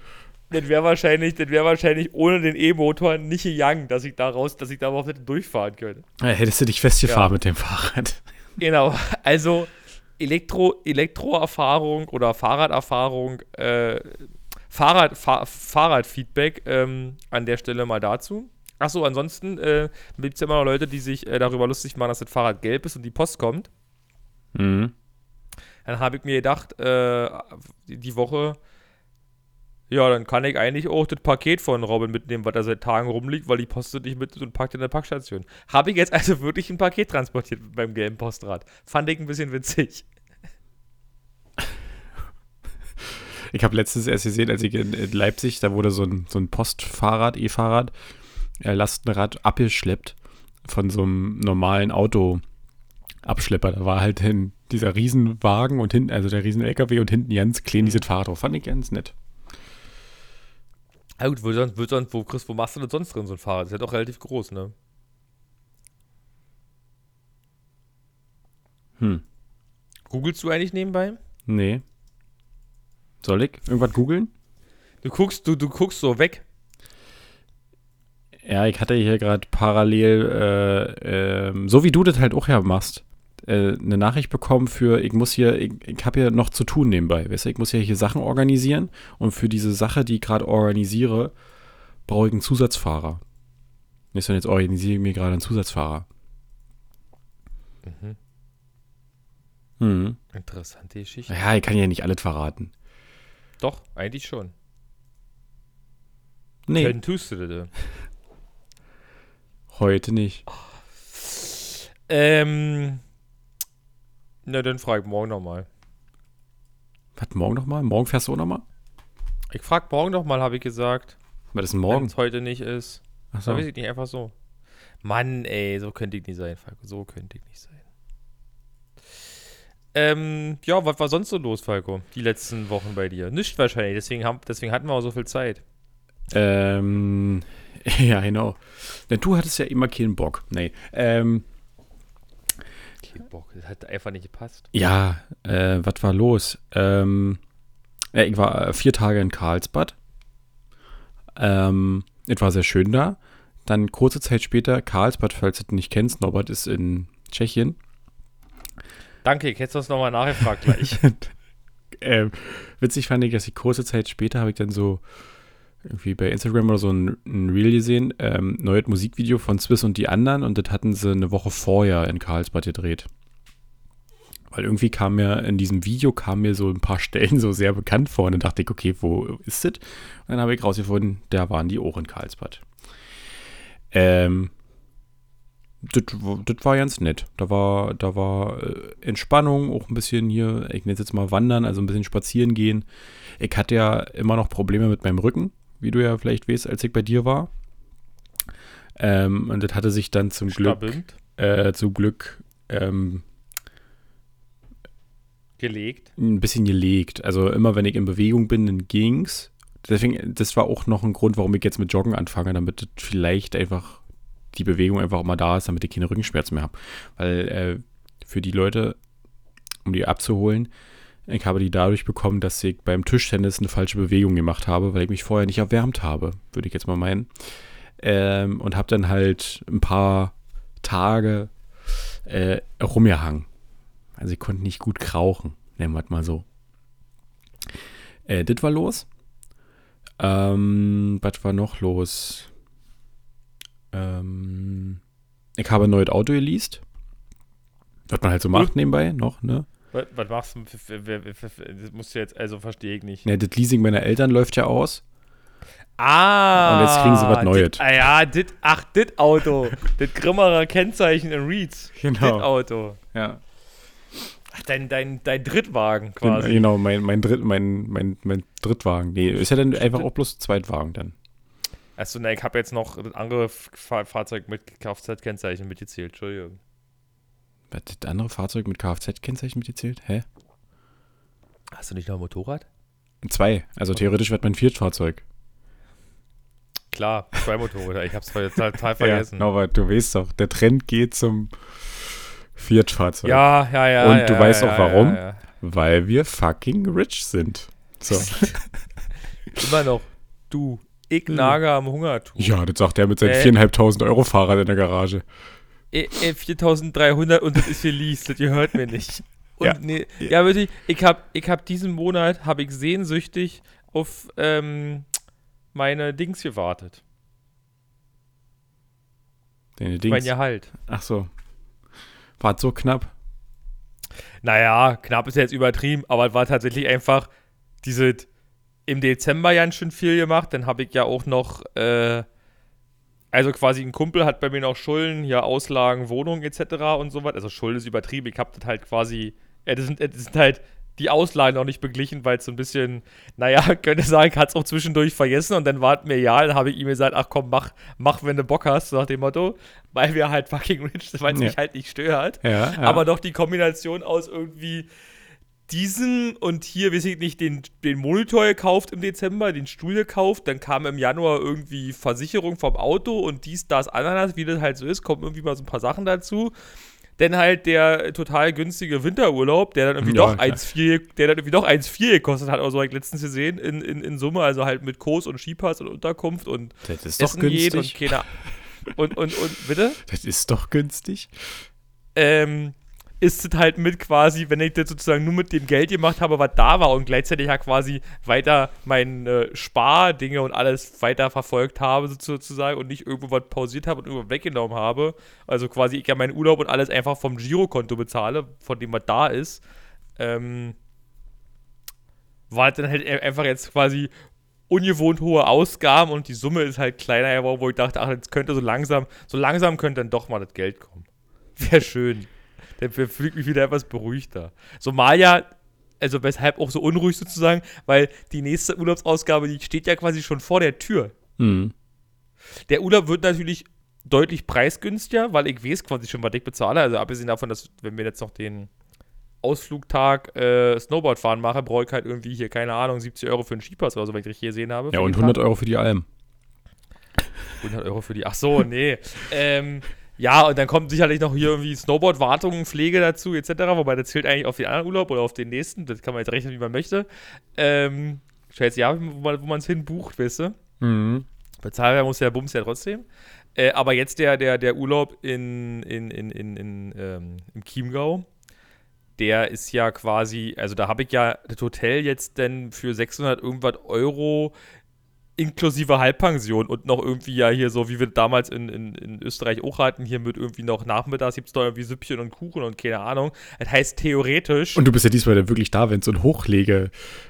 das wäre wahrscheinlich, das wahrscheinlich ohne den E-Motor nicht gegangen, dass ich da raus, dass ich da überhaupt nicht durchfahren könnte. Ja, hättest du dich festgefahren ja. mit dem Fahrrad. Genau, also Elektro, Elektroerfahrung oder Fahrraderfahrung, äh, Fahrrad, Fahr Fahrradfeedback ähm, an der Stelle mal dazu. Achso, ansonsten äh, gibt es ja immer noch Leute, die sich äh, darüber lustig machen, dass das Fahrrad gelb ist und die Post kommt. Mhm. Dann habe ich mir gedacht, äh, die Woche ja, dann kann ich eigentlich auch das Paket von Robin mitnehmen, was da seit Tagen rumliegt, weil die postet nicht mit und packt in der Packstation. Habe ich jetzt also wirklich ein Paket transportiert beim gelben Postrad. Fand ich ein bisschen witzig. Ich habe letztens erst gesehen, als ich in, in, Leipzig, da wurde so ein, so ein Postfahrrad, E-Fahrrad, äh, Lastenrad abgeschleppt von so einem normalen Auto-Abschlepper. Da war halt hin dieser Riesenwagen und hinten, also der Riesen-LKW und hinten ganz klein dieses Fahrrad drauf. Fand ich ganz nett. Ja gut, wo, sonst, wo, sonst, wo, Chris, wo machst du denn sonst drin so ein Fahrrad? Das ist ja doch relativ groß, ne? Hm. Googlest du eigentlich nebenbei? Nee. Soll ich irgendwas googeln? Du guckst, du, du guckst so weg. Ja, ich hatte hier gerade parallel, äh, äh, so wie du das halt auch ja machst, äh, eine Nachricht bekommen für, ich muss hier, ich, ich habe hier noch zu tun nebenbei, weißt du, ich muss ja hier Sachen organisieren und für diese Sache, die ich gerade organisiere, brauche ich einen Zusatzfahrer. Nicht, jetzt organisiere ich mir gerade einen Zusatzfahrer. Mhm. Mhm. Interessante Geschichte. Ja, ich kann ja nicht alles verraten. Doch, eigentlich schon. Nee. Können tust du das? Heute nicht. Ähm, na, dann frage ich morgen nochmal. Was, morgen nochmal? Morgen fährst du auch nochmal? Ich frage morgen nochmal, habe ich gesagt. Ist denn morgen? Wenn es heute nicht ist. Ach so. Da weiß ich nicht, einfach so. Mann, ey, so könnte ich nicht sein, Falco. So könnte ich nicht sein. Ähm, ja, was war sonst so los, Falco? Die letzten Wochen bei dir? Nicht wahrscheinlich, deswegen, haben, deswegen hatten wir auch so viel Zeit. Ähm, ja, genau. Denn du hattest ja immer keinen Bock. Nee. Ähm, Bock. Das hat einfach nicht gepasst. Ja, äh, was war los? Ähm, ich war äh, vier Tage in Karlsbad. Ähm, es war sehr schön da. Dann kurze Zeit später, Karlsbad, falls du es nicht kennst, Norbert ist in Tschechien. Danke, ich hätte uns nochmal nachgefragt gleich. ähm, witzig fand ich, dass ich kurze Zeit später habe ich dann so irgendwie bei Instagram oder so ein, ein Reel gesehen, ähm, neues Musikvideo von Swiss und die anderen und das hatten sie eine Woche vorher in Karlsbad gedreht. Weil irgendwie kam mir in diesem Video kam mir so ein paar Stellen so sehr bekannt vor und dann dachte ich, okay, wo ist das? Und dann habe ich rausgefunden, da waren die auch in Karlsbad. Ähm, das, das war ganz nett. Da war, da war äh, Entspannung, auch ein bisschen hier, ich nenne es jetzt mal Wandern, also ein bisschen spazieren gehen. Ich hatte ja immer noch Probleme mit meinem Rücken wie du ja vielleicht weißt, als ich bei dir war. Ähm, und das hatte sich dann zum Glück, äh, zum Glück ähm, gelegt. Ein bisschen gelegt. Also immer wenn ich in Bewegung bin, dann ging's. Deswegen, das war auch noch ein Grund, warum ich jetzt mit Joggen anfange, damit vielleicht einfach die Bewegung einfach auch mal da ist, damit ich keine Rückenschmerzen mehr habe. Weil äh, für die Leute, um die abzuholen, ich habe die dadurch bekommen, dass ich beim Tischtennis eine falsche Bewegung gemacht habe, weil ich mich vorher nicht erwärmt habe, würde ich jetzt mal meinen. Ähm, und habe dann halt ein paar Tage äh, rumgehangen. Also ich konnte nicht gut krauchen, nennen wir es mal so. Äh, das war los. Ähm, was war noch los? Ähm, ich habe ein neues Auto geleast. Was man halt so macht nebenbei noch, ne? Was, was machst du? Das musst du jetzt, also verstehe ich nicht. Ne, das Leasing meiner Eltern läuft ja aus. Ah. Und jetzt kriegen sie was Neues. Ah ja, dit, ach, das Auto. das Grimmerer Kennzeichen in Reeds. Genau. Das Auto. Ja. Ach, dein, dein, dein Drittwagen quasi. Genau, mein, mein, Dritt, mein, mein, mein Drittwagen. Nee, ist ja dann einfach auch bloß Zweitwagen dann. Achso, ne, ich habe jetzt noch das andere Fahr Fahrzeug mit Kfz-Kennzeichen mitgezählt. Entschuldigung. Was, das andere Fahrzeug mit Kfz-Kennzeichen mitgezählt? Hä? Hast du nicht noch ein Motorrad? Zwei. Also theoretisch wird mein Viertfahrzeug. Klar, zwei Motorräder. Ich hab's total, total vergessen. Ja, aber du weißt doch, der Trend geht zum Viertfahrzeug. Ja, ja, ja. Und ja, du ja, weißt auch warum? Weil wir fucking rich sind. So. Immer noch. Du, ich nage am Hungertuch. ja, das sagt er mit seinen. 4.500 Euro Fahrrad in der Garage. Äh, äh, 4300 und das ist geleast, das gehört mir nicht. Und Ja. nee, ja, wirklich, ich hab, ich hab diesen Monat, habe ich sehnsüchtig auf ähm, meine Dings gewartet. Deine Mein Dings. Gehalt. Ach so. War so knapp. Naja, knapp ist jetzt übertrieben, aber es war tatsächlich einfach diese im Dezember ja schon viel gemacht. Dann habe ich ja auch noch, äh, also quasi ein Kumpel hat bei mir noch Schulden, ja Auslagen, Wohnung etc. und so was. Also Schulden ist übertrieben. Ich habe das halt quasi, äh, das, sind, äh, das sind halt die Auslagen noch nicht beglichen, weil es so ein bisschen, naja, könnte sagen, ich hat es auch zwischendurch vergessen und dann war es mir ja, dann habe ich ihm gesagt, ach komm, mach, mach, wenn du Bock hast, so nach dem Motto, weil wir halt fucking rich sind, weil es Ja. mich halt nicht stört. Ja, ja. Aber doch die Kombination aus irgendwie diesen und hier, weiß ich nicht, den, den Monitor gekauft im Dezember, den Stuhl gekauft, dann kam im Januar irgendwie Versicherung vom Auto und dies, das, Ananas, wie das halt so ist, kommen irgendwie mal so ein paar Sachen dazu. Dann halt der total günstige Winterurlaub, der dann irgendwie Ja, doch klar. 1,4, der dann irgendwie doch 1,4 gekostet hat, oder so habe ich letztens gesehen, in, in, in Summe, also halt mit Kurs und Skipass und Unterkunft und das ist doch Essen und günstig. keine und, und, und, bitte? Das ist doch günstig. ähm, ist es halt mit quasi, wenn ich das sozusagen nur mit dem Geld gemacht habe, was da war und gleichzeitig ja quasi weiter meine äh, Spardinge und alles weiter verfolgt habe so- sozusagen und nicht irgendwo was pausiert habe und irgendwo weggenommen habe. Also quasi ich ja meinen Urlaub und alles einfach vom Girokonto bezahle, von dem was da ist. Ähm, war dann halt e- einfach jetzt quasi ungewohnt hohe Ausgaben und die Summe ist halt kleiner geworden, wo ich dachte, ach, jetzt könnte so langsam, so langsam könnte dann doch mal das Geld kommen. Wäre schön. Fühle ich mich wieder etwas beruhigter. Zumal ja, also weshalb auch so unruhig sozusagen, weil die nächste Urlaubsausgabe, die steht ja quasi schon vor der Tür. Hm. Der Urlaub wird natürlich deutlich preisgünstiger, weil ich weiß quasi schon, was ich bezahle. Also abgesehen davon, dass wenn wir jetzt noch den Ausflugtag äh, Snowboard fahren mache, brauche ich halt irgendwie hier, keine Ahnung, 70 Euro für einen Skipass oder so, wenn ich richtig gesehen habe. Ja, und die 100 Fahrt. Euro für die Alm. 100 Euro für die. Ach so, nee. ähm, ja, und dann kommt sicherlich noch hier irgendwie Snowboard-Wartung, Pflege dazu, etc. Wobei das zählt eigentlich auf den anderen Urlaub oder auf den nächsten. Das kann man jetzt rechnen, wie man möchte. Ähm, scheiße, ja, wo man es hinbucht, weißt du? Mhm. Bezahlbar muss der Bums ja trotzdem. Äh, aber jetzt der, der, der Urlaub in, in, in, in, in ähm, im Chiemgau, der ist ja quasi, also da habe ich ja das Hotel jetzt denn für 600 irgendwas Euro inklusive Halbpension und noch irgendwie ja hier so, wie wir damals in, in, in Österreich auch hatten, hier mit irgendwie noch nachmittags gibt es da irgendwie Süppchen und Kuchen und keine Ahnung. Das heißt theoretisch, Und du bist ja diesmal dann wirklich da, wenn es so ein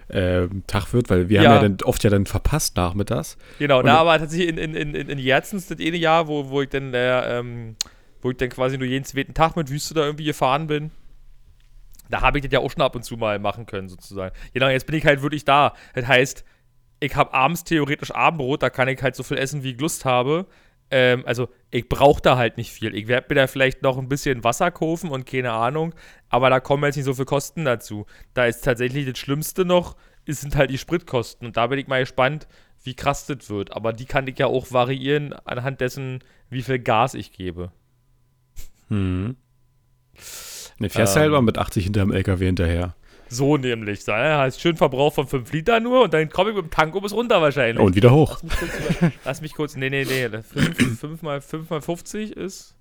Hochlege-Tag wird, weil wir Ja. haben ja dann oft ja dann verpasst nachmittags. Genau, Und- da aber tatsächlich in, in, in, in, Jerzens das eine Jahr, wo, wo ich dann äh, ähm, wo ich dann quasi nur jeden zweiten Tag mit Wüste da irgendwie gefahren bin. Da habe ich das ja auch schon ab und zu mal machen können, sozusagen. Genau, jetzt bin ich halt wirklich da. Das heißt, ich habe abends theoretisch Abendbrot, da kann ich halt so viel essen, wie ich Lust habe. Ähm, also, ich brauche da halt nicht viel. Ich werde mir da vielleicht noch ein bisschen Wasser kaufen und keine Ahnung, aber da kommen jetzt nicht so viele Kosten dazu. Da ist tatsächlich das Schlimmste noch, es sind halt die Spritkosten. Und da bin ich mal gespannt, wie krass das wird. Aber die kann ich ja auch variieren anhand dessen, wie viel Gas ich gebe. Mhm. Ne, fährst Ähm. halt mal mit 80 hinterm LKW hinterher. So nämlich. Da heißt schön Verbrauch von 5 Liter nur und dann komme ich mit dem Tanko bis runter wahrscheinlich. Und wieder hoch. Lass mich kurz, über, lass mich kurz nee, nee, nee. 5 mal, 5 mal 50 ist.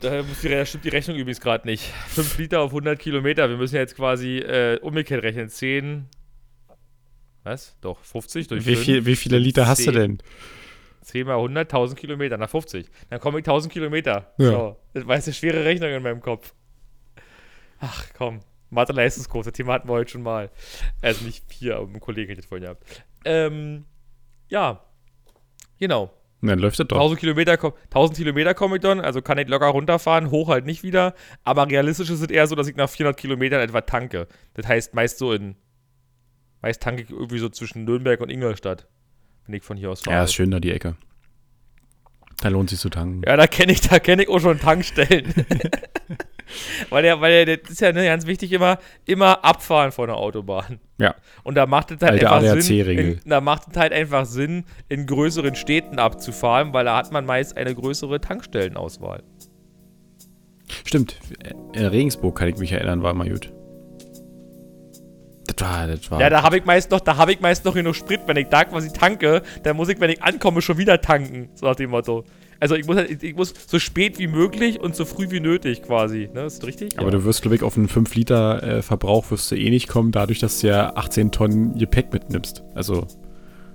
Da die, stimmt die Rechnung übrigens gerade nicht. 5 Liter auf 100 Kilometer. Wir müssen jetzt quasi äh, umgekehrt rechnen. 10. Was? Doch, 50 durch Wie, 5. viel, wie viele Liter hast du 10. denn? 10 mal 100, 1000 Kilometer, nach 50. Dann komme ich 1000 Kilometer. Ja. So, das war jetzt eine schwere Rechnung in meinem Kopf. Ach komm, Mathe-Leistungskurs, das Thema hatten wir heute schon mal. Also nicht hier, aber mit einem Kollegen hätte ich das vorhin gehabt. Ähm, ja, genau. Dann läuft das doch. 1000 Kilometer, ko- 1000 Kilometer komme ich dann, also kann ich locker runterfahren, hoch halt nicht wieder. Aber realistisch ist es eher so, dass ich nach 400 Kilometern etwa tanke. Das heißt meist so in, meist tanke ich irgendwie so zwischen Nürnberg und Ingolstadt, wenn ich von hier aus fahre. Ja, ist schön da die Ecke. Da lohnt sich zu tanken. Ja, da kenne ich, da kenne ich auch schon Tankstellen. weil der, weil der, das ist ja ne, ganz wichtig immer, immer abfahren von der Autobahn. Ja. Und da macht es halt Alte einfach Sinn, in, da macht es halt einfach Sinn, in größeren Städten abzufahren, weil da hat man meist eine größere Tankstellenauswahl. Stimmt. In Regensburg kann ich mich erinnern, war immer gut. Das war, das war. Ja, da habe ich meist noch, da habe ich meist noch genug Sprit, wenn ich da quasi tanke, dann muss ich, wenn ich ankomme, schon wieder tanken, so nach dem Motto. Also ich muss halt, ich muss so spät wie möglich und so früh wie nötig quasi, ne? Ist das richtig? aber du wirst, glaube ich, auf einen 5 Liter äh, Verbrauch wirst du eh nicht kommen, dadurch, dass du ja 18 Tonnen Gepäck mitnimmst. Also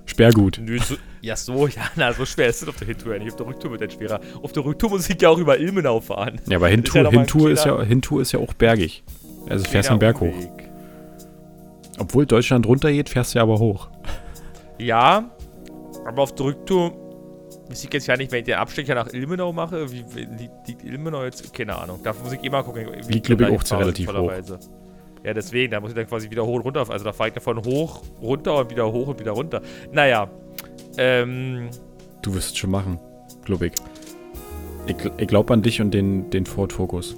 Sperrgut. Nö, so, ja so, ja, na, so schwer ist es auf der Hintour ja nicht. Auf der Rücktour wird das schwerer. Auf der Rücktour muss ich ja auch über Ilmenau fahren. Ja, aber Ist ja Hintour, Hintour, ist ja, Hintour ist ja auch bergig. Also fährst du einen Berg hoch. Obwohl Deutschland runtergeht, fährst du ja aber hoch. Ja, aber auf der Rücktour ich jetzt ja nicht, wenn ich den Abstecher nach Ilmenau mache, wie, wie liegt, Ilmenau jetzt? Keine Ahnung. Da muss ich immer gucken. wie Liegt, ich glaub ich, auch relativ hoch. Ja, deswegen, da muss ich dann quasi wieder hoch und runter. Also da fahre ich dann von hoch, runter und wieder hoch und wieder runter. Naja. Ähm, Du wirst es schon machen, glaube ich. Ich, ich glaube an dich und den, den Ford Focus.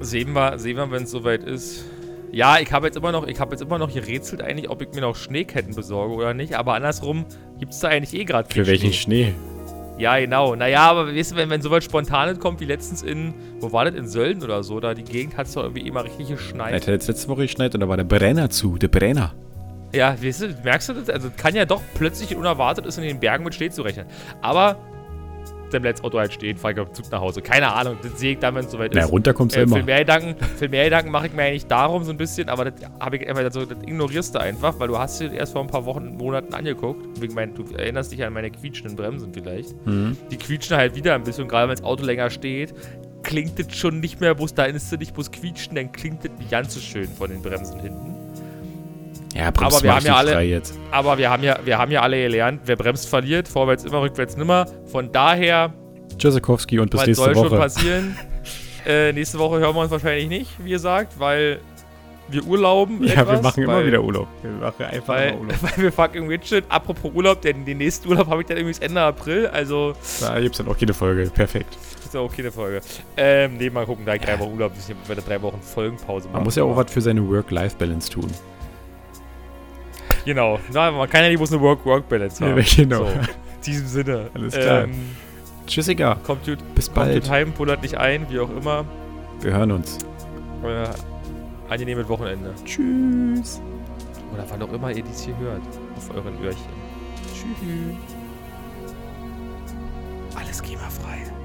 Sehen wir, sehen wir wenn es soweit ist. Ja, ich habe jetzt immer noch, ich habe jetzt immer noch gerätselt eigentlich, ob ich mir noch Schneeketten besorge oder nicht. Aber andersrum gibt es da eigentlich eh gerade Für welchen Schnee? Ja, genau. Naja, aber weißt du, wenn, wenn sowas Spontanes kommt wie letztens in, wo war das, in Sölden oder so, da die Gegend hat es doch irgendwie immer richtig geschneit. Alter, jetzt letzte Woche geschneit und da war der Brenner zu, der Brenner. Ja, weißt du, merkst du das? Also kann ja doch plötzlich unerwartet ist, in den Bergen mit Schnee zu rechnen. Aber bleibt das Auto halt stehen, fahre ich auf den Zug nach Hause. Keine Ahnung, das sehe ich dann, wenn es soweit Na, ist. runter kommst du Äh, immer. viel mehr Gedanken, viel mehr Gedanken mache ich mir eigentlich darum so ein bisschen, aber das habe ich einfach so, das ignorierst du einfach, weil du hast dir erst vor ein paar Wochen, Monaten angeguckt. Mein, du erinnerst dich an meine quietschenden Bremsen vielleicht. Mhm. Die quietschen halt wieder ein bisschen, gerade wenn das Auto länger steht, klingt das schon nicht mehr, bloß da ist es nicht bloß quietschen, dann klingt das nicht ganz so schön von den Bremsen hinten. Ja, bremst Aber wir haben ja alle- jetzt. Aber wir haben ja, wir haben ja alle gelernt, wer bremst, verliert, vorwärts immer, rückwärts nimmer. Von daher, Tschüssikowski und bis nächste soll schon Woche. passieren? äh, nächste Woche hören wir uns wahrscheinlich nicht, wie gesagt, weil wir urlauben. Ja, etwas, wir machen immer weil, wieder Urlaub. Wir machen einfach Weil, Urlaub. weil wir fucking Widget. Apropos Urlaub, denn den nächsten Urlaub habe ich dann irgendwie bis Ende April, also Da gibt's dann auch keine Folge. Perfekt. ist ja auch keine Folge. Ähm, nee, mal gucken, da ich drei Wochen Urlaub ich werde drei Wochen Folgenpause machen. Man muss ja auch was für seine Work-Life-Balance tun. Genau. Na, man kann ja nicht bloß eine Work-Work-Balance haben. Ja, genau. So, in diesem Sinne. Alles klar. Ähm, Tschüssiger. kommt gut, Bis kommt bald. gut heim, pullert nicht ein, wie auch immer. Wir hören uns. Euer angenehmes Wochenende. Tschüss. Oder wann auch immer ihr dies hier hört. Auf euren Öhrchen. Tschüss. Alles GEMA-frei.